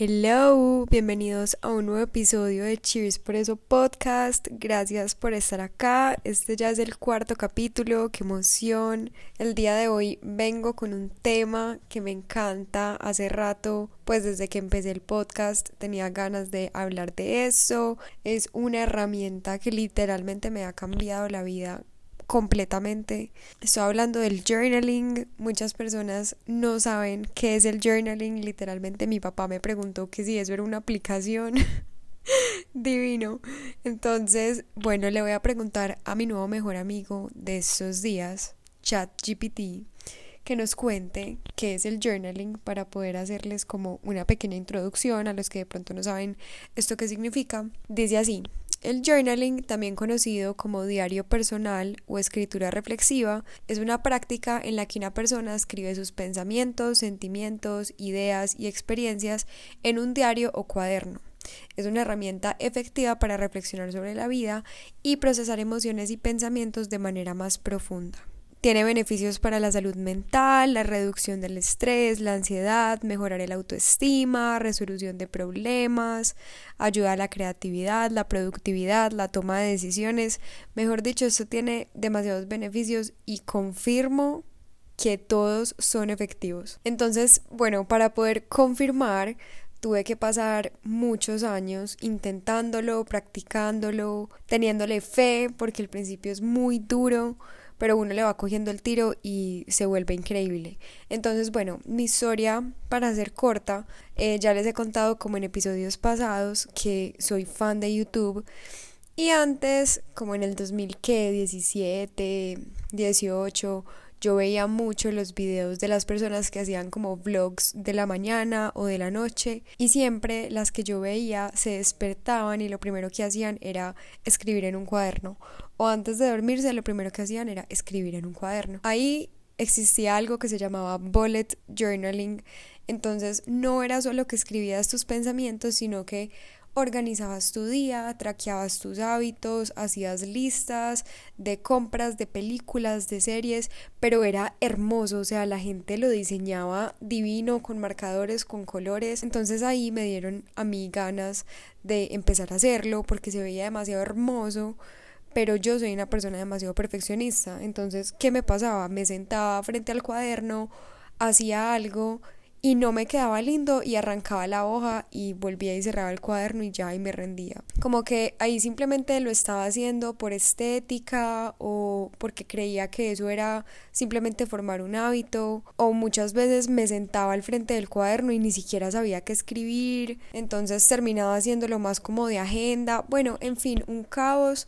Hello, bienvenidos a un nuevo episodio de Cheers por eso podcast. Gracias por estar acá. Este ya es el cuarto capítulo, qué emoción. El día de hoy vengo con un tema que me encanta. Hace rato, pues desde que empecé el podcast, tenía ganas de hablar de eso. Es una herramienta que literalmente me ha cambiado la vida completamente. Estoy hablando del journaling. Muchas personas no saben qué es el journaling. Literalmente mi papá me preguntó que si eso era una aplicación. Divino. Entonces, bueno, le voy a preguntar a mi nuevo mejor amigo de estos días, ChatGPT, que nos cuente qué es el journaling para poder hacerles como una pequeña introducción a los que de pronto no saben esto qué significa. Dice así, el journaling, también conocido como diario personal o escritura reflexiva, es una práctica en la que una persona escribe sus pensamientos, sentimientos, ideas y experiencias en un diario o cuaderno. Es una herramienta efectiva para reflexionar sobre la vida y procesar emociones y pensamientos de manera más profunda. Tiene beneficios para la salud mental, la reducción del estrés, la ansiedad, mejorar el autoestima, resolución de problemas, ayuda a la creatividad, la productividad, la toma de decisiones. Mejor dicho, esto tiene demasiados beneficios y confirmo que todos son efectivos. Entonces, bueno, para poder confirmar, tuve que pasar muchos años intentándolo, practicándolo, teniéndole fe, porque el principio es muy duro pero uno le va cogiendo el tiro y se vuelve increíble. Entonces, bueno, mi historia, para ser corta, eh, ya les he contado como en episodios pasados que soy fan de YouTube. Y antes, como en el 2017, 18, yo veía mucho los videos de las personas que hacían como vlogs de la mañana o de la noche y siempre las que yo veía se despertaban y lo primero que hacían era escribir en un cuaderno o antes de dormirse lo primero que hacían era escribir en un cuaderno. Ahí existía algo que se llamaba bullet journaling, entonces no era solo que escribías tus pensamientos, sino que organizabas tu día, traqueabas tus hábitos, hacías listas de compras, de películas, de series, pero era hermoso, o sea, la gente lo diseñaba divino, con marcadores, con colores, entonces ahí me dieron a mí ganas de empezar a hacerlo porque se veía demasiado hermoso pero yo soy una persona demasiado perfeccionista. Entonces, ¿qué me pasaba? Me sentaba frente al cuaderno, hacía algo y no me quedaba lindo y arrancaba la hoja y volvía y cerraba el cuaderno y ya y me rendía. Como que ahí simplemente lo estaba haciendo por estética o porque creía que eso era simplemente formar un hábito o muchas veces me sentaba al frente del cuaderno y ni siquiera sabía qué escribir, entonces terminaba haciéndolo más como de agenda, bueno, en fin, un caos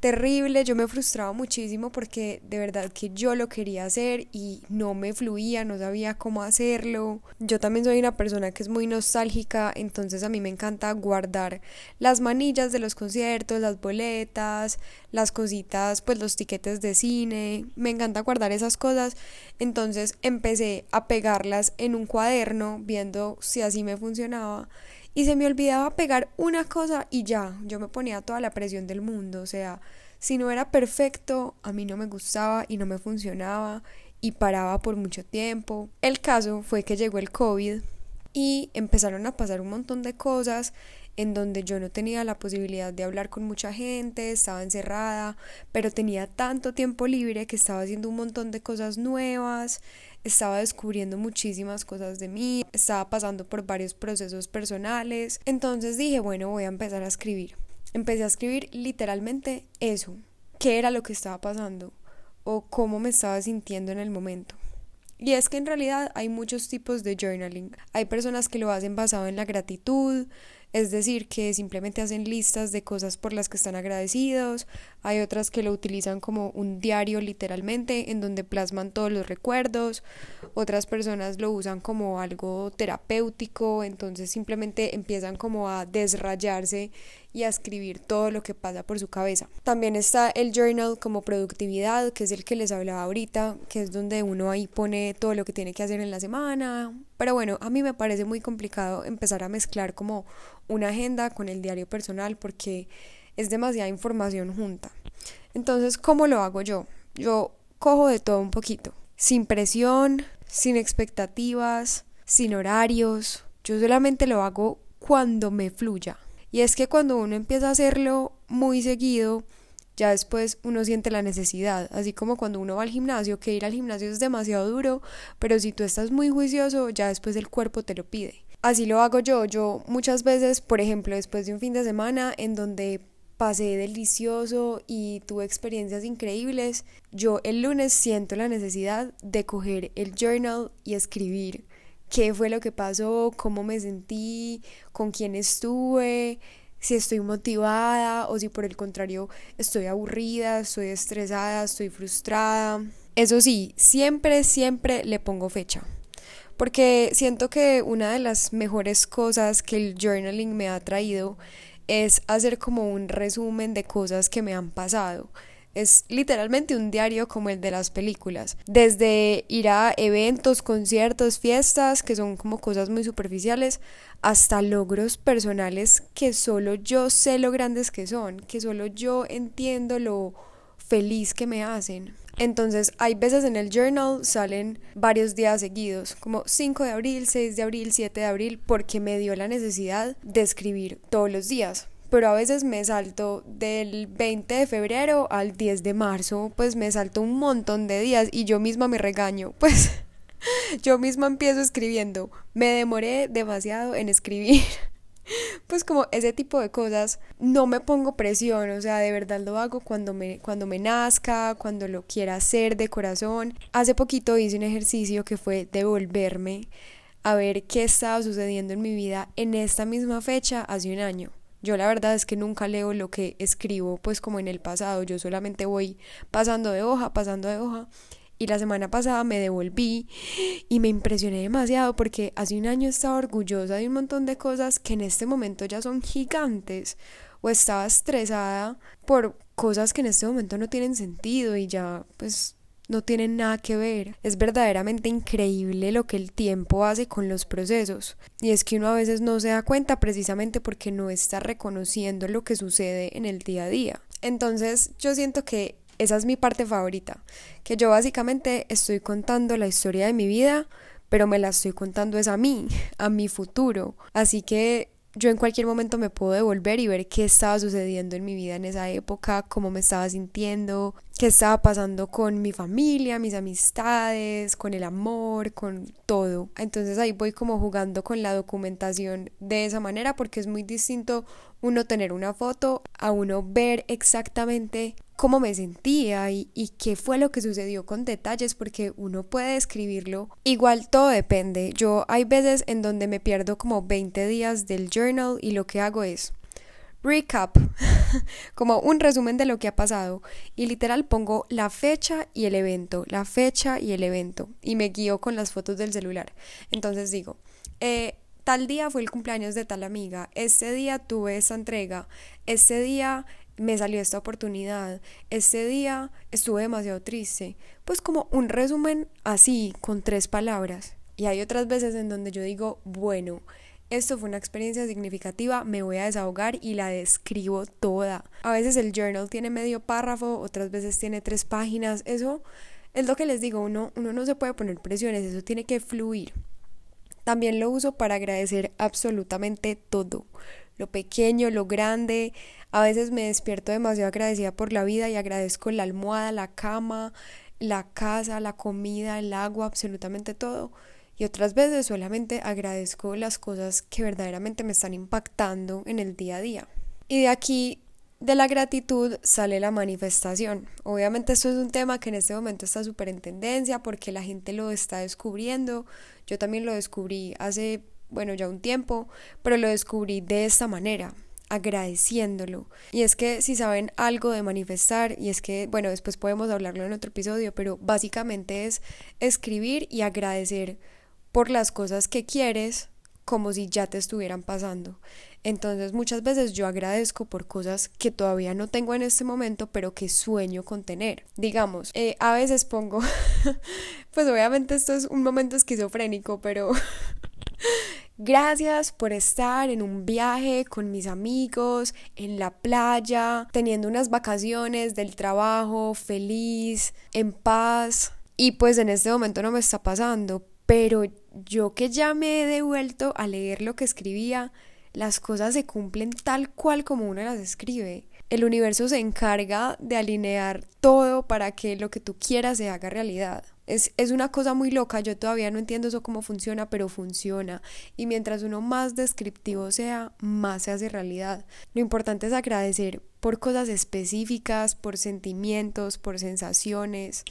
terrible, yo me frustraba muchísimo porque de verdad que yo lo quería hacer y no me fluía, no sabía cómo hacerlo. Yo también soy una persona que es muy nostálgica, entonces a mí me encanta guardar las manillas de los conciertos, las boletas, las cositas, pues los tiquetes de cine, me encanta guardar esas cosas, entonces empecé a pegarlas en un cuaderno viendo si así me funcionaba y se me olvidaba pegar una cosa y ya, yo me ponía toda la presión del mundo, o sea, si no era perfecto, a mí no me gustaba y no me funcionaba y paraba por mucho tiempo. El caso fue que llegó el COVID y empezaron a pasar un montón de cosas en donde yo no tenía la posibilidad de hablar con mucha gente, estaba encerrada, pero tenía tanto tiempo libre que estaba haciendo un montón de cosas nuevas, estaba descubriendo muchísimas cosas de mí, estaba pasando por varios procesos personales. Entonces dije, bueno, voy a empezar a escribir. Empecé a escribir literalmente eso, qué era lo que estaba pasando o cómo me estaba sintiendo en el momento. Y es que en realidad hay muchos tipos de journaling. Hay personas que lo hacen basado en la gratitud, es decir, que simplemente hacen listas de cosas por las que están agradecidos, hay otras que lo utilizan como un diario literalmente, en donde plasman todos los recuerdos, otras personas lo usan como algo terapéutico, entonces simplemente empiezan como a desrayarse y a escribir todo lo que pasa por su cabeza. También está el journal como productividad, que es el que les hablaba ahorita, que es donde uno ahí pone todo lo que tiene que hacer en la semana. Pero bueno, a mí me parece muy complicado empezar a mezclar como una agenda con el diario personal porque es demasiada información junta. Entonces, ¿cómo lo hago yo? Yo cojo de todo un poquito, sin presión, sin expectativas, sin horarios, yo solamente lo hago cuando me fluya. Y es que cuando uno empieza a hacerlo muy seguido, ya después uno siente la necesidad, así como cuando uno va al gimnasio, que ir al gimnasio es demasiado duro, pero si tú estás muy juicioso, ya después el cuerpo te lo pide. Así lo hago yo, yo muchas veces, por ejemplo, después de un fin de semana en donde pasé delicioso y tuve experiencias increíbles, yo el lunes siento la necesidad de coger el journal y escribir qué fue lo que pasó, cómo me sentí, con quién estuve, si estoy motivada o si por el contrario estoy aburrida, estoy estresada, estoy frustrada. Eso sí, siempre, siempre le pongo fecha. Porque siento que una de las mejores cosas que el journaling me ha traído es hacer como un resumen de cosas que me han pasado. Es literalmente un diario como el de las películas. Desde ir a eventos, conciertos, fiestas, que son como cosas muy superficiales, hasta logros personales que solo yo sé lo grandes que son, que solo yo entiendo lo feliz que me hacen. Entonces, hay veces en el journal salen varios días seguidos, como 5 de abril, 6 de abril, 7 de abril, porque me dio la necesidad de escribir todos los días pero a veces me salto del 20 de febrero al 10 de marzo, pues me salto un montón de días y yo misma me regaño, pues yo misma empiezo escribiendo, me demoré demasiado en escribir. Pues como ese tipo de cosas, no me pongo presión, o sea, de verdad lo hago cuando me, cuando me nazca, cuando lo quiera hacer de corazón. Hace poquito hice un ejercicio que fue devolverme a ver qué estaba sucediendo en mi vida en esta misma fecha hace un año. Yo la verdad es que nunca leo lo que escribo pues como en el pasado, yo solamente voy pasando de hoja, pasando de hoja. Y la semana pasada me devolví y me impresioné demasiado porque hace un año estaba orgullosa de un montón de cosas que en este momento ya son gigantes. O estaba estresada por cosas que en este momento no tienen sentido y ya pues no tienen nada que ver. Es verdaderamente increíble lo que el tiempo hace con los procesos. Y es que uno a veces no se da cuenta precisamente porque no está reconociendo lo que sucede en el día a día. Entonces yo siento que esa es mi parte favorita, que yo básicamente estoy contando la historia de mi vida, pero me la estoy contando es a mí, a mi futuro. Así que yo en cualquier momento me puedo devolver y ver qué estaba sucediendo en mi vida en esa época, cómo me estaba sintiendo, qué estaba pasando con mi familia, mis amistades, con el amor, con todo. Entonces ahí voy como jugando con la documentación de esa manera porque es muy distinto uno tener una foto a uno ver exactamente cómo me sentía y, y, qué fue lo que sucedió con detalles porque uno puede escribirlo. Igual todo depende. Yo hay veces en donde me pierdo como 20 días del journal y lo que hago es recap, como un resumen de lo que ha pasado y literal pongo la fecha y el evento, la fecha y el evento y me guío con las fotos del celular. Entonces digo, eh, tal día fue el cumpleaños de tal amiga, este día tuve esa entrega, este día me salió esta oportunidad, este día estuve demasiado triste, pues como un resumen así, con tres palabras. Y hay otras veces en donde yo digo, bueno, esto fue una experiencia significativa, me voy a desahogar y la describo toda. A veces el journal tiene medio párrafo, otras veces tiene tres páginas, eso es lo que les digo, uno, uno no se puede poner presiones, eso tiene que fluir. También lo uso para agradecer absolutamente todo, lo pequeño, lo grande, a veces me despierto demasiado agradecida por la vida y agradezco la almohada, la cama, la casa, la comida, el agua, absolutamente todo. Y otras veces solamente agradezco las cosas que verdaderamente me están impactando en el día a día. Y de aquí, de la gratitud, sale la manifestación. Obviamente esto es un tema que en este momento está súper en tendencia porque la gente lo está descubriendo. Yo también lo descubrí hace, bueno, ya un tiempo, pero lo descubrí de esta manera agradeciéndolo. Y es que si saben algo de manifestar, y es que, bueno, después podemos hablarlo en otro episodio, pero básicamente es escribir y agradecer por las cosas que quieres como si ya te estuvieran pasando. Entonces muchas veces yo agradezco por cosas que todavía no tengo en este momento, pero que sueño con tener. Digamos, eh, a veces pongo, pues obviamente esto es un momento esquizofrénico, pero Gracias por estar en un viaje con mis amigos, en la playa, teniendo unas vacaciones del trabajo, feliz, en paz. Y pues en este momento no me está pasando, pero yo que ya me he devuelto a leer lo que escribía, las cosas se cumplen tal cual como uno las escribe. El universo se encarga de alinear todo para que lo que tú quieras se haga realidad. Es, es, una cosa muy loca, yo todavía no entiendo eso cómo funciona, pero funciona. Y mientras uno más descriptivo sea, más se hace realidad. Lo importante es agradecer por cosas específicas, por sentimientos, por sensaciones.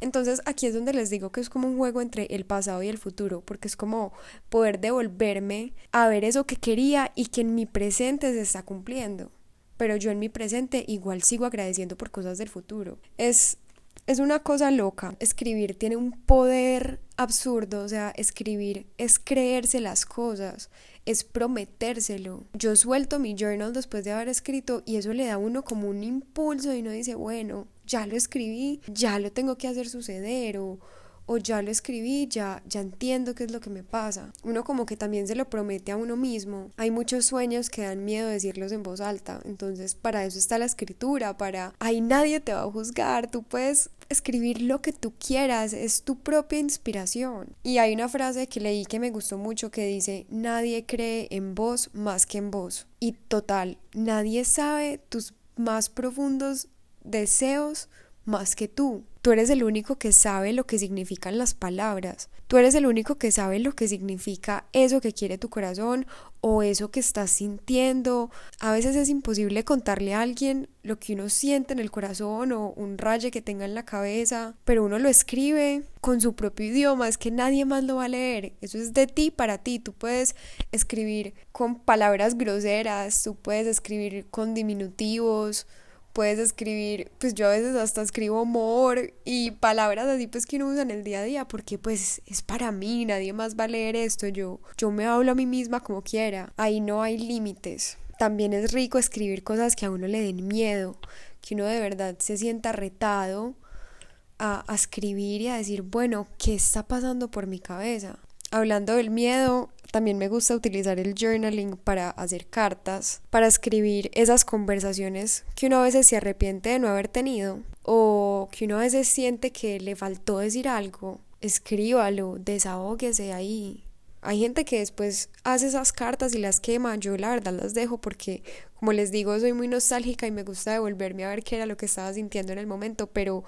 Entonces aquí es donde les digo que es como un juego entre el pasado y el futuro, porque es como poder devolverme a ver eso que quería y que en mi presente se está cumpliendo. Pero yo en mi presente igual sigo agradeciendo por cosas del futuro. Es es una cosa loca. Escribir tiene un poder absurdo, o sea, escribir es creerse las cosas, es prometérselo. Yo suelto mi journal después de haber escrito y eso le da a uno como un impulso y uno dice, bueno, ya lo escribí, ya lo tengo que hacer suceder o o ya lo escribí, ya, ya entiendo qué es lo que me pasa. Uno como que también se lo promete a uno mismo. Hay muchos sueños que dan miedo decirlos en voz alta, entonces para eso está la escritura, para ahí nadie te va a juzgar, tú puedes escribir lo que tú quieras, es tu propia inspiración. Y hay una frase que leí que me gustó mucho que dice, nadie cree en vos más que en vos. Y total, nadie sabe tus más profundos deseos más que tú. Tú eres el único que sabe lo que significan las palabras. Tú eres el único que sabe lo que significa eso que quiere tu corazón o eso que estás sintiendo. A veces es imposible contarle a alguien lo que uno siente en el corazón o un raye que tenga en la cabeza, pero uno lo escribe con su propio idioma, es que nadie más lo va a leer. Eso es de ti para ti. Tú puedes escribir con palabras groseras, tú puedes escribir con diminutivos, puedes escribir, pues yo a veces hasta escribo amor y palabras así pues que uno usa en el día a día porque pues es para mí, nadie más va a leer esto, yo, yo me hablo a mí misma como quiera, ahí no hay límites. También es rico escribir cosas que a uno le den miedo, que uno de verdad se sienta retado a, a escribir y a decir, bueno, ¿qué está pasando por mi cabeza? Hablando del miedo, también me gusta utilizar el journaling para hacer cartas, para escribir esas conversaciones que uno a veces se arrepiente de no haber tenido o que uno a veces siente que le faltó decir algo. Escríbalo, desahóguese ahí. Hay gente que después hace esas cartas y las quema, yo la verdad las dejo porque, como les digo, soy muy nostálgica y me gusta devolverme a ver qué era lo que estaba sintiendo en el momento, pero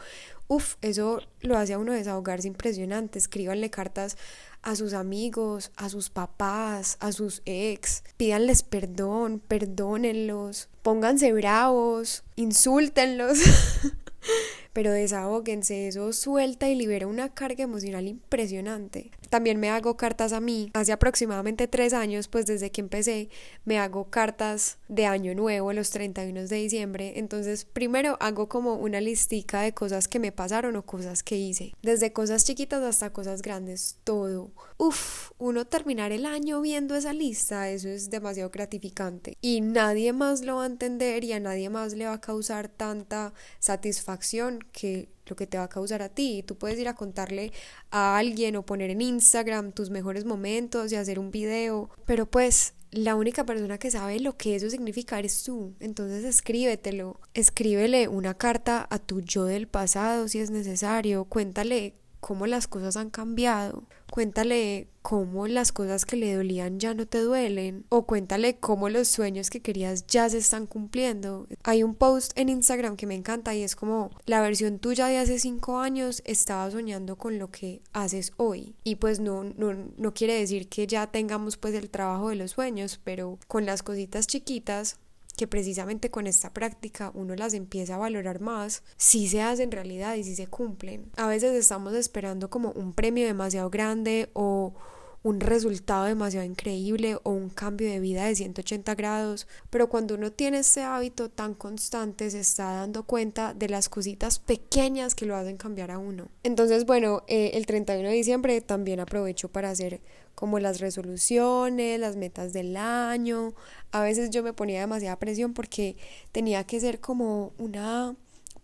uff, eso lo hace a uno desahogarse impresionante. Escríbanle cartas a sus amigos, a sus papás, a sus ex, pídanles perdón, perdónenlos, pónganse bravos, insúltenlos. pero desahóguense, eso suelta y libera una carga emocional impresionante. También me hago cartas a mí. Hace aproximadamente tres años, pues desde que empecé, me hago cartas de año nuevo, los 31 de diciembre. Entonces, primero hago como una listica de cosas que me pasaron o cosas que hice. Desde cosas chiquitas hasta cosas grandes, todo. Uf, uno terminar el año viendo esa lista, eso es demasiado gratificante. Y nadie más lo va a entender y a nadie más le va a causar tanta satisfacción que lo que te va a causar a ti. Tú puedes ir a contarle a alguien o poner en Instagram tus mejores momentos y hacer un video, pero pues la única persona que sabe lo que eso significa eres tú. Entonces escríbetelo. Escríbele una carta a tu yo del pasado si es necesario. Cuéntale cómo las cosas han cambiado. Cuéntale cómo las cosas que le dolían ya no te duelen. O cuéntale cómo los sueños que querías ya se están cumpliendo. Hay un post en Instagram que me encanta y es como la versión tuya de hace cinco años estaba soñando con lo que haces hoy. Y pues no, no, no quiere decir que ya tengamos pues el trabajo de los sueños, pero con las cositas chiquitas que precisamente con esta práctica uno las empieza a valorar más, si se hacen realidad y si se cumplen. A veces estamos esperando como un premio demasiado grande o un resultado demasiado increíble o un cambio de vida de 180 grados, pero cuando uno tiene ese hábito tan constante se está dando cuenta de las cositas pequeñas que lo hacen cambiar a uno. Entonces, bueno, eh, el 31 de diciembre también aprovecho para hacer como las resoluciones, las metas del año. A veces yo me ponía demasiada presión porque tenía que ser como una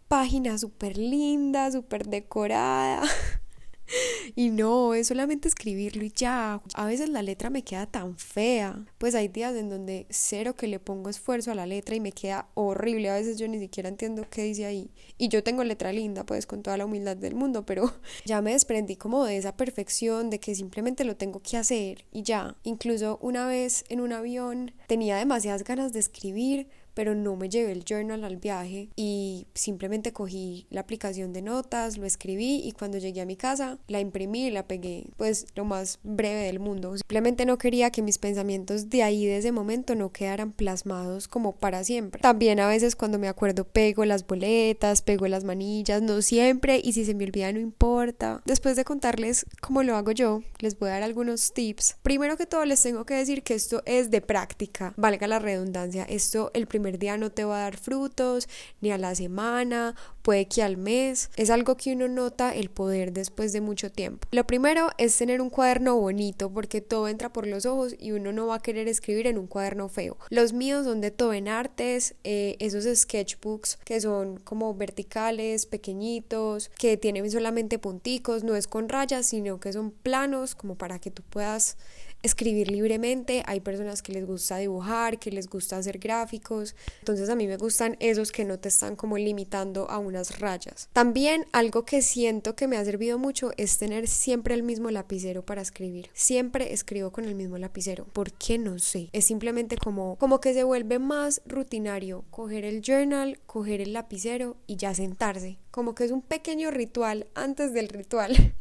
página súper linda, súper decorada. Y no, es solamente escribirlo y ya. A veces la letra me queda tan fea. Pues hay días en donde cero que le pongo esfuerzo a la letra y me queda horrible. A veces yo ni siquiera entiendo qué dice ahí. Y yo tengo letra linda, pues con toda la humildad del mundo, pero ya me desprendí como de esa perfección, de que simplemente lo tengo que hacer y ya. Incluso una vez en un avión tenía demasiadas ganas de escribir pero no me llevé el journal al viaje y simplemente cogí la aplicación de notas, lo escribí y cuando llegué a mi casa la imprimí y la pegué pues lo más breve del mundo. Simplemente no quería que mis pensamientos de ahí de ese momento no quedaran plasmados como para siempre. También a veces cuando me acuerdo pego las boletas, pego las manillas, no siempre y si se me olvida no importa. Después de contarles cómo lo hago yo, les voy a dar algunos tips. Primero que todo les tengo que decir que esto es de práctica, valga la redundancia. Esto el primer día no te va a dar frutos, ni a la semana, puede que al mes. Es algo que uno nota el poder después de mucho tiempo. Lo primero es tener un cuaderno bonito porque todo entra por los ojos y uno no va a querer escribir en un cuaderno feo. Los míos son de todo en artes, eh, esos sketchbooks que son como verticales, pequeñitos, que tienen solamente punticos, no es con rayas, sino que son planos como para que tú puedas escribir libremente, hay personas que les gusta dibujar, que les gusta hacer gráficos, entonces a mí me gustan esos que no te están como limitando a unas rayas. También algo que siento que me ha servido mucho es tener siempre el mismo lapicero para escribir. Siempre escribo con el mismo lapicero. ¿Por qué no sé? Es simplemente como como que se vuelve más rutinario coger el journal, coger el lapicero y ya sentarse. Como que es un pequeño ritual antes del ritual.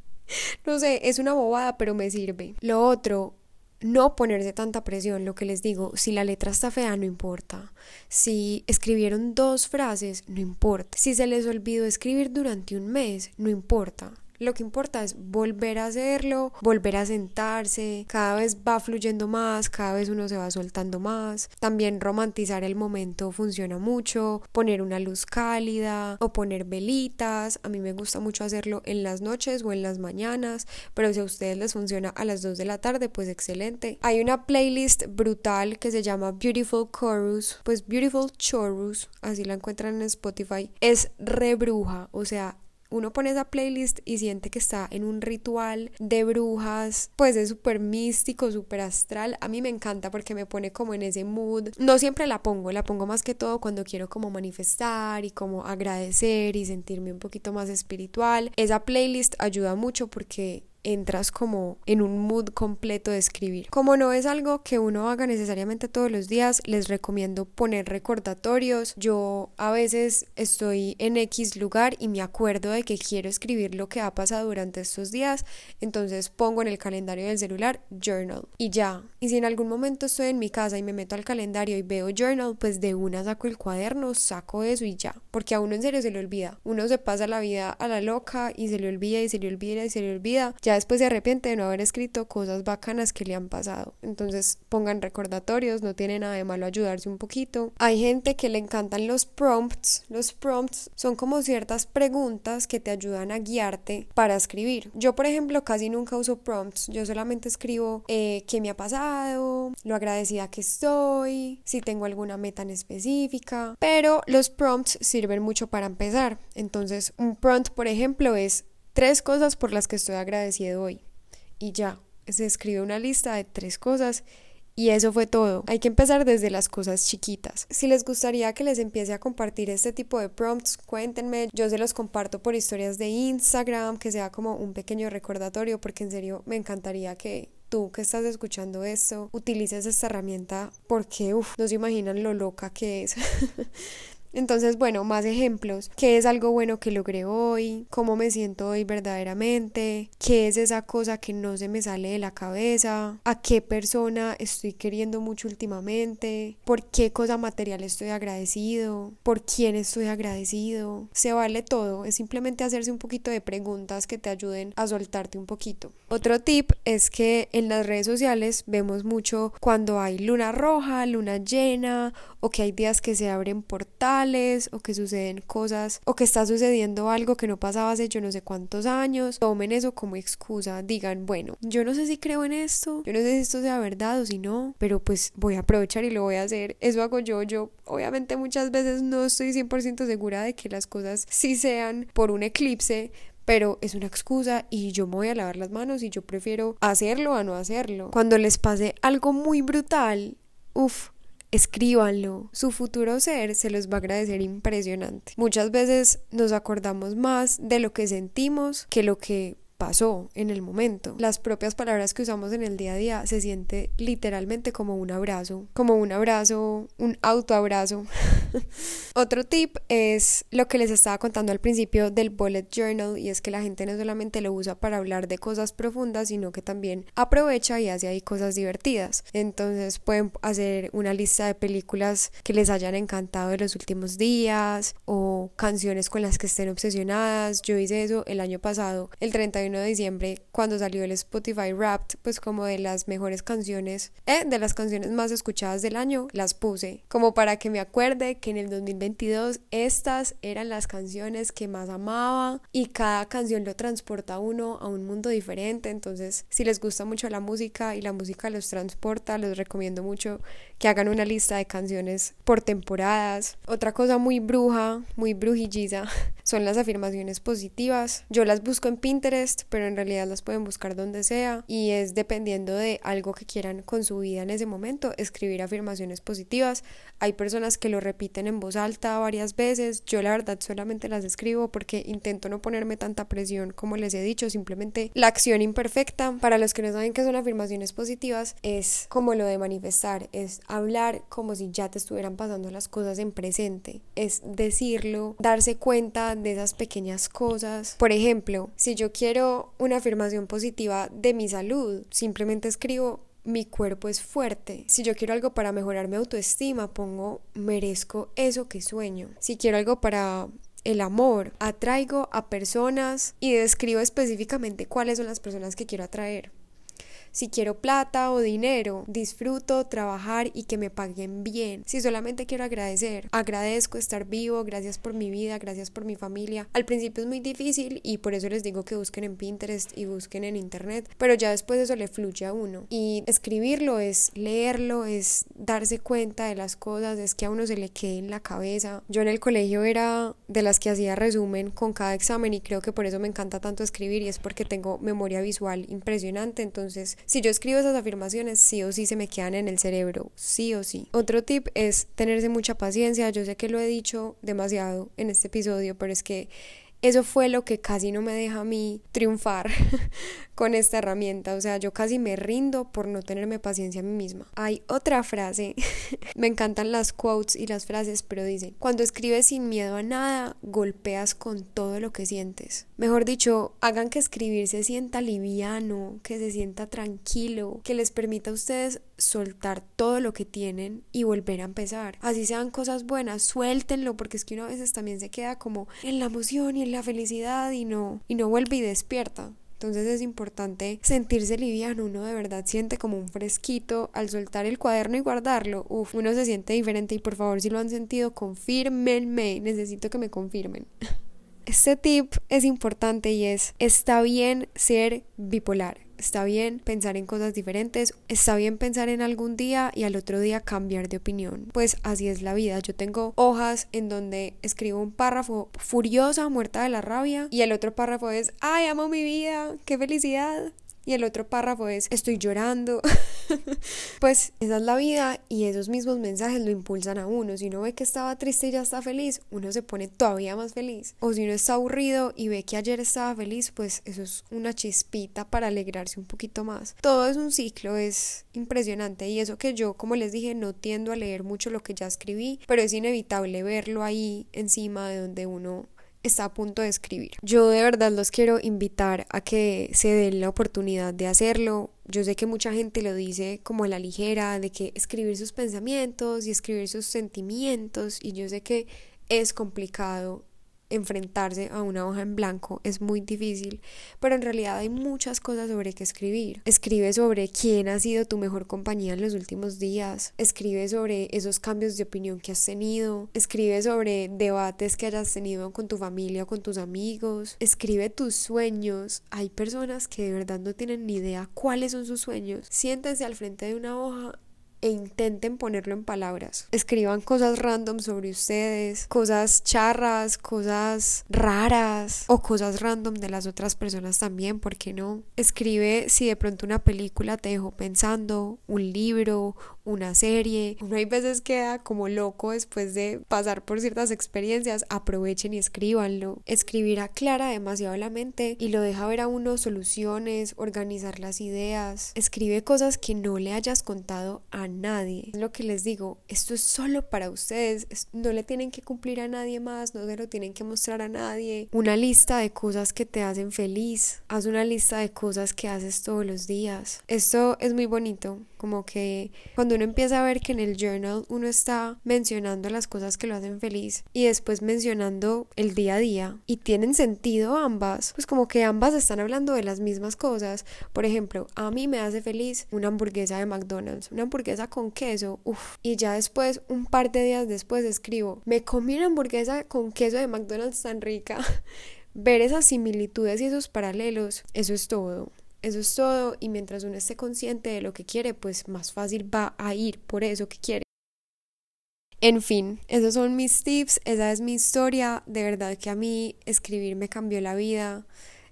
No sé, es una bobada, pero me sirve. Lo otro, no ponerse tanta presión, lo que les digo, si la letra está fea no importa, si escribieron dos frases no importa, si se les olvidó escribir durante un mes no importa, lo que importa es volver a hacerlo, volver a sentarse, cada vez va fluyendo más, cada vez uno se va soltando más. También romantizar el momento funciona mucho, poner una luz cálida o poner velitas. A mí me gusta mucho hacerlo en las noches o en las mañanas, pero si a ustedes les funciona a las 2 de la tarde, pues excelente. Hay una playlist brutal que se llama Beautiful Chorus, pues Beautiful Chorus, así la encuentran en Spotify. Es rebruja, o sea, uno pone esa playlist y siente que está en un ritual de brujas, pues es súper místico, súper astral. A mí me encanta porque me pone como en ese mood. No siempre la pongo, la pongo más que todo cuando quiero como manifestar y como agradecer y sentirme un poquito más espiritual. Esa playlist ayuda mucho porque entras como en un mood completo de escribir. Como no es algo que uno haga necesariamente todos los días, les recomiendo poner recordatorios. Yo a veces estoy en X lugar y me acuerdo de que quiero escribir lo que ha pasado durante estos días, entonces pongo en el calendario del celular journal y ya. Y si en algún momento estoy en mi casa y me meto al calendario y veo journal, pues de una saco el cuaderno, saco eso y ya, porque a uno en serio se le olvida. Uno se pasa la vida a la loca y se le olvida y se le olvida y se le olvida ya después se arrepiente de no haber escrito cosas bacanas que le han pasado. Entonces pongan recordatorios, no tiene nada de malo ayudarse un poquito. Hay gente que le encantan los prompts. Los prompts son como ciertas preguntas que te ayudan a guiarte para escribir. Yo, por ejemplo, casi nunca uso prompts. Yo solamente escribo eh, qué me ha pasado, lo agradecida que estoy, si tengo alguna meta en específica. Pero los prompts sirven mucho para empezar. Entonces, un prompt, por ejemplo, es Tres cosas por las que estoy agradecido hoy. Y ya, se escribe una lista de tres cosas y eso fue todo. Hay que empezar desde las cosas chiquitas. Si les gustaría que les empiece a compartir este tipo de prompts, cuéntenme. Yo se los comparto por historias de Instagram, que sea como un pequeño recordatorio, porque en serio me encantaría que tú que estás escuchando esto utilices esta herramienta porque, uff, no se imaginan lo loca que es. Entonces, bueno, más ejemplos. ¿Qué es algo bueno que logré hoy? ¿Cómo me siento hoy verdaderamente? ¿Qué es esa cosa que no se me sale de la cabeza? ¿A qué persona estoy queriendo mucho últimamente? ¿Por qué cosa material estoy agradecido? ¿Por quién estoy agradecido? Se vale todo. Es simplemente hacerse un poquito de preguntas que te ayuden a soltarte un poquito. Otro tip es que en las redes sociales vemos mucho cuando hay luna roja, luna llena o que hay días que se abren portales o que suceden cosas o que está sucediendo algo que no pasaba hace yo no sé cuántos años, tomen eso como excusa, digan, bueno, yo no sé si creo en esto, yo no sé si esto sea verdad o si no, pero pues voy a aprovechar y lo voy a hacer, eso hago yo, yo obviamente muchas veces no estoy 100% segura de que las cosas sí sean por un eclipse, pero es una excusa y yo me voy a lavar las manos y yo prefiero hacerlo a no hacerlo. Cuando les pase algo muy brutal, uff, escríbanlo. Su futuro ser se los va a agradecer impresionante. Muchas veces nos acordamos más de lo que sentimos que lo que pasó en el momento. Las propias palabras que usamos en el día a día se siente literalmente como un abrazo, como un abrazo, un autoabrazo. Otro tip es lo que les estaba contando al principio del bullet journal y es que la gente no solamente lo usa para hablar de cosas profundas, sino que también aprovecha y hace ahí cosas divertidas. Entonces pueden hacer una lista de películas que les hayan encantado de los últimos días o canciones con las que estén obsesionadas. Yo hice eso el año pasado, el 31 de diciembre, cuando salió el Spotify Wrapped, pues como de las mejores canciones, eh, de las canciones más escuchadas del año, las puse, como para que me acuerde que en el 2022 estas eran las canciones que más amaba y cada canción lo transporta a uno a un mundo diferente, entonces si les gusta mucho la música y la música los transporta, los recomiendo mucho que hagan una lista de canciones por temporadas. Otra cosa muy bruja, muy brujilliza, son las afirmaciones positivas. Yo las busco en Pinterest, pero en realidad las pueden buscar donde sea y es dependiendo de algo que quieran con su vida en ese momento, escribir afirmaciones positivas. Hay personas que lo repiten en voz alta varias veces. Yo la verdad solamente las escribo porque intento no ponerme tanta presión como les he dicho, simplemente la acción imperfecta. Para los que no saben qué son afirmaciones positivas, es como lo de manifestar, es hablar como si ya te estuvieran pasando las cosas en presente, es decirlo, darse cuenta de esas pequeñas cosas. Por ejemplo, si yo quiero una afirmación positiva de mi salud, simplemente escribo mi cuerpo es fuerte. Si yo quiero algo para mejorar mi autoestima, pongo merezco eso que sueño. Si quiero algo para el amor, atraigo a personas y describo específicamente cuáles son las personas que quiero atraer. Si quiero plata o dinero, disfruto trabajar y que me paguen bien. Si solamente quiero agradecer, agradezco estar vivo, gracias por mi vida, gracias por mi familia. Al principio es muy difícil y por eso les digo que busquen en Pinterest y busquen en internet, pero ya después eso le fluye a uno. Y escribirlo es leerlo, es darse cuenta de las cosas, es que a uno se le quede en la cabeza. Yo en el colegio era de las que hacía resumen con cada examen y creo que por eso me encanta tanto escribir y es porque tengo memoria visual impresionante, entonces si yo escribo esas afirmaciones, sí o sí se me quedan en el cerebro, sí o sí. Otro tip es tenerse mucha paciencia. Yo sé que lo he dicho demasiado en este episodio, pero es que eso fue lo que casi no me deja a mí triunfar con esta herramienta. O sea, yo casi me rindo por no tenerme paciencia a mí misma. Hay otra frase, me encantan las quotes y las frases, pero dice, cuando escribes sin miedo a nada, golpeas con todo lo que sientes. Mejor dicho, hagan que escribir se sienta liviano, que se sienta tranquilo, que les permita a ustedes soltar todo lo que tienen y volver a empezar. Así sean cosas buenas, suéltenlo, porque es que uno a veces también se queda como en la emoción y en la felicidad y no, y no vuelve y despierta. Entonces es importante sentirse liviano, uno de verdad siente como un fresquito al soltar el cuaderno y guardarlo. Uf, uno se siente diferente y por favor si lo han sentido, confírmenme, necesito que me confirmen. Este tip es importante y es, está bien ser bipolar está bien pensar en cosas diferentes, está bien pensar en algún día y al otro día cambiar de opinión. Pues así es la vida. Yo tengo hojas en donde escribo un párrafo furiosa, muerta de la rabia, y el otro párrafo es, ay, amo mi vida, qué felicidad y el otro párrafo es estoy llorando. pues esa es la vida y esos mismos mensajes lo impulsan a uno. Si uno ve que estaba triste y ya está feliz, uno se pone todavía más feliz. O si uno está aburrido y ve que ayer estaba feliz, pues eso es una chispita para alegrarse un poquito más. Todo es un ciclo, es impresionante y eso que yo, como les dije, no tiendo a leer mucho lo que ya escribí, pero es inevitable verlo ahí encima de donde uno está a punto de escribir. Yo de verdad los quiero invitar a que se den la oportunidad de hacerlo. Yo sé que mucha gente lo dice como a la ligera, de que escribir sus pensamientos y escribir sus sentimientos, y yo sé que es complicado enfrentarse a una hoja en blanco es muy difícil, pero en realidad hay muchas cosas sobre qué escribir. Escribe sobre quién ha sido tu mejor compañía en los últimos días, escribe sobre esos cambios de opinión que has tenido, escribe sobre debates que hayas tenido con tu familia o con tus amigos, escribe tus sueños. Hay personas que de verdad no tienen ni idea cuáles son sus sueños. Siéntense al frente de una hoja e intenten ponerlo en palabras. Escriban cosas random sobre ustedes, cosas charras, cosas raras o cosas random de las otras personas también, ¿por qué no? Escribe si de pronto una película te dejó pensando, un libro, una serie. Uno hay veces queda como loco después de pasar por ciertas experiencias. Aprovechen y escríbanlo. Escribir aclara demasiado la mente y lo deja ver a uno soluciones, organizar las ideas. Escribe cosas que no le hayas contado a nadie. Lo que les digo, esto es solo para ustedes. No le tienen que cumplir a nadie más, no se lo tienen que mostrar a nadie. Una lista de cosas que te hacen feliz. Haz una lista de cosas que haces todos los días. Esto es muy bonito, como que cuando uno empieza a ver que en el journal uno está mencionando las cosas que lo hacen feliz y después mencionando el día a día y tienen sentido ambas, pues como que ambas están hablando de las mismas cosas. Por ejemplo, a mí me hace feliz una hamburguesa de McDonald's, una hamburguesa con queso, uff, y ya después, un par de días después escribo, me comí una hamburguesa con queso de McDonald's tan rica. Ver esas similitudes y esos paralelos, eso es todo. Eso es todo y mientras uno esté consciente de lo que quiere, pues más fácil va a ir por eso que quiere. En fin, esos son mis tips, esa es mi historia. De verdad que a mí escribir me cambió la vida.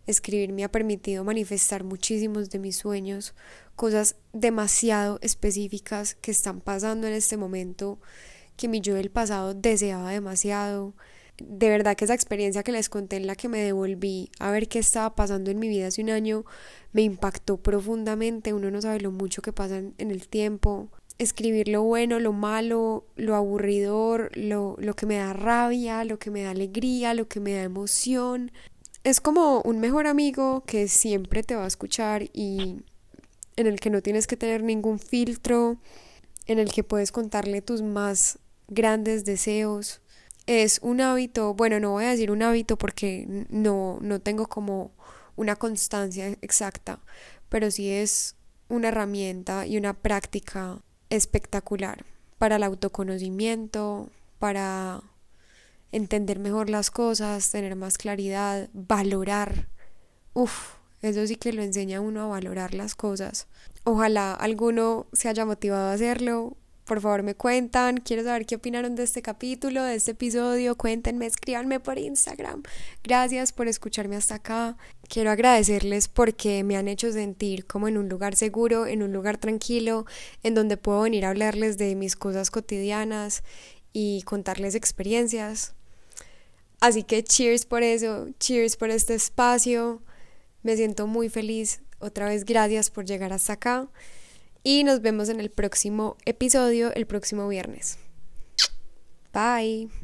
Escribir me ha permitido manifestar muchísimos de mis sueños, cosas demasiado específicas que están pasando en este momento, que mi yo del pasado deseaba demasiado de verdad que esa experiencia que les conté en la que me devolví a ver qué estaba pasando en mi vida hace un año me impactó profundamente. Uno no sabe lo mucho que pasa en el tiempo. Escribir lo bueno, lo malo, lo aburridor, lo, lo que me da rabia, lo que me da alegría, lo que me da emoción. Es como un mejor amigo que siempre te va a escuchar y en el que no tienes que tener ningún filtro, en el que puedes contarle tus más grandes deseos es un hábito, bueno, no voy a decir un hábito porque no, no tengo como una constancia exacta, pero sí es una herramienta y una práctica espectacular para el autoconocimiento, para entender mejor las cosas, tener más claridad, valorar. Uf, eso sí que lo enseña uno a valorar las cosas. Ojalá alguno se haya motivado a hacerlo por favor me cuentan, quiero saber qué opinaron de este capítulo, de este episodio, cuéntenme, escríbanme por Instagram. Gracias por escucharme hasta acá. Quiero agradecerles porque me han hecho sentir como en un lugar seguro, en un lugar tranquilo, en donde puedo venir a hablarles de mis cosas cotidianas y contarles experiencias. Así que cheers por eso, cheers por este espacio. Me siento muy feliz. Otra vez gracias por llegar hasta acá y nos vemos en el próximo episodio el próximo viernes. Bye.